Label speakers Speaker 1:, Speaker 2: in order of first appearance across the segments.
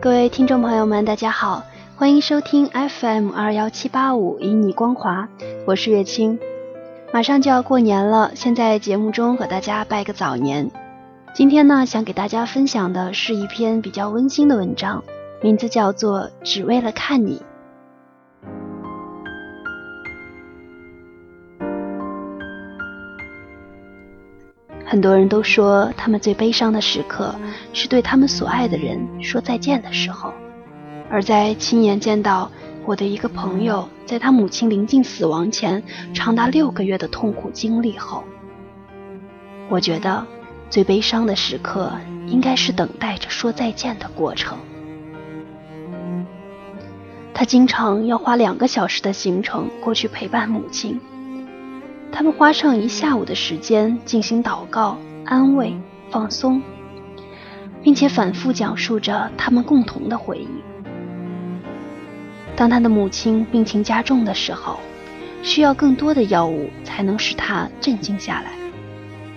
Speaker 1: 各位听众朋友们，大家好，欢迎收听 FM 二幺七八五，以你光华，我是月清。马上就要过年了，先在节目中和大家拜个早年。今天呢，想给大家分享的是一篇比较温馨的文章，名字叫做《只为了看你》。很多人都说，他们最悲伤的时刻是对他们所爱的人说再见的时候。而在亲眼见到我的一个朋友在他母亲临近死亡前长达六个月的痛苦经历后，我觉得最悲伤的时刻应该是等待着说再见的过程。他经常要花两个小时的行程过去陪伴母亲。他们花上一下午的时间进行祷告、安慰、放松，并且反复讲述着他们共同的回忆。当他的母亲病情加重的时候，需要更多的药物才能使他镇静下来，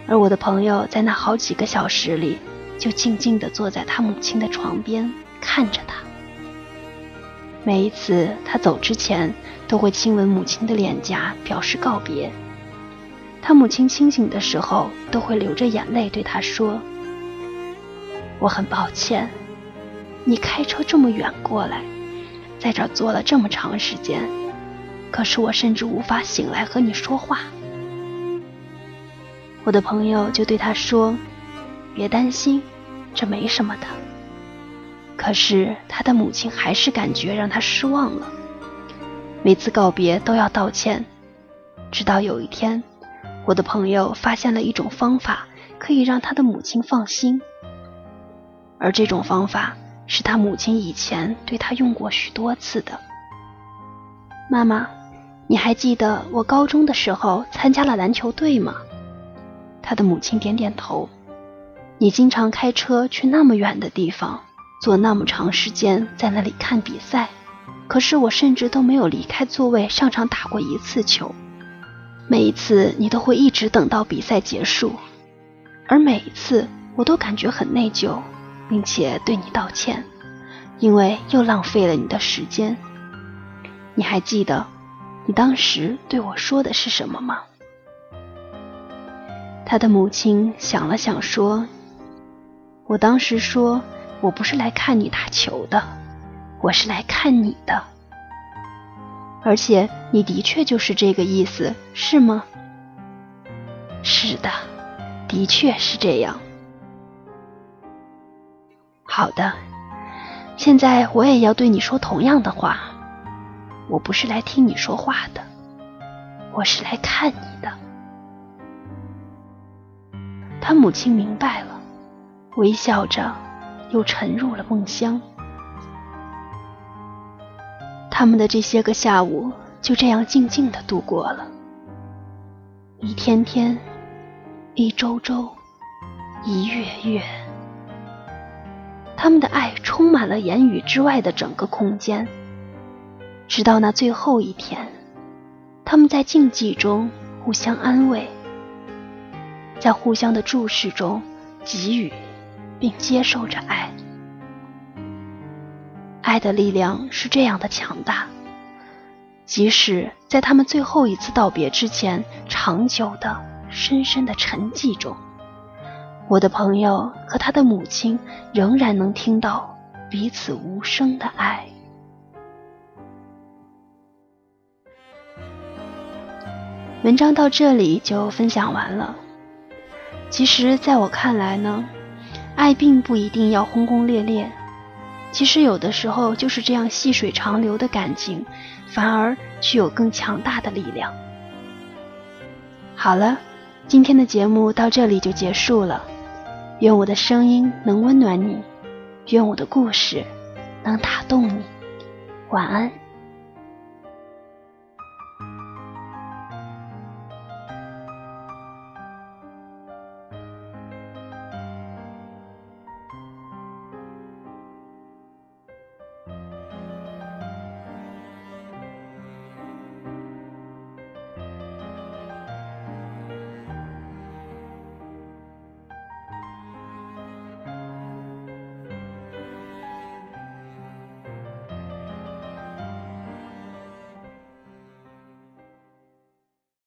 Speaker 1: 而我的朋友在那好几个小时里，就静静地坐在他母亲的床边看着他。每一次他走之前，都会亲吻母亲的脸颊，表示告别。他母亲清醒的时候，都会流着眼泪对他说：“我很抱歉，你开车这么远过来，在这坐了这么长时间，可是我甚至无法醒来和你说话。”我的朋友就对他说：“别担心，这没什么的。”可是他的母亲还是感觉让他失望了，每次告别都要道歉，直到有一天。我的朋友发现了一种方法，可以让他的母亲放心，而这种方法是他母亲以前对他用过许多次的。妈妈，你还记得我高中的时候参加了篮球队吗？他的母亲点点头。你经常开车去那么远的地方，坐那么长时间在那里看比赛，可是我甚至都没有离开座位上场打过一次球。每一次你都会一直等到比赛结束，而每一次我都感觉很内疚，并且对你道歉，因为又浪费了你的时间。你还记得你当时对我说的是什么吗？他的母亲想了想说：“我当时说我不是来看你打球的，我是来看你的。”而且你的确就是这个意思，是吗？是的，的确是这样。好的，现在我也要对你说同样的话。我不是来听你说话的，我是来看你的。他母亲明白了，微笑着，又沉入了梦乡。他们的这些个下午就这样静静的度过了，一天天，一周周，一月月。他们的爱充满了言语之外的整个空间，直到那最后一天，他们在静寂中互相安慰，在互相的注视中给予并接受着爱。爱的力量是这样的强大，即使在他们最后一次道别之前，长久的、深深的沉寂中，我的朋友和他的母亲仍然能听到彼此无声的爱。文章到这里就分享完了。其实，在我看来呢，爱并不一定要轰轰烈烈。其实有的时候就是这样细水长流的感情，反而具有更强大的力量。好了，今天的节目到这里就结束了。愿我的声音能温暖你，愿我的故事能打动你。晚安。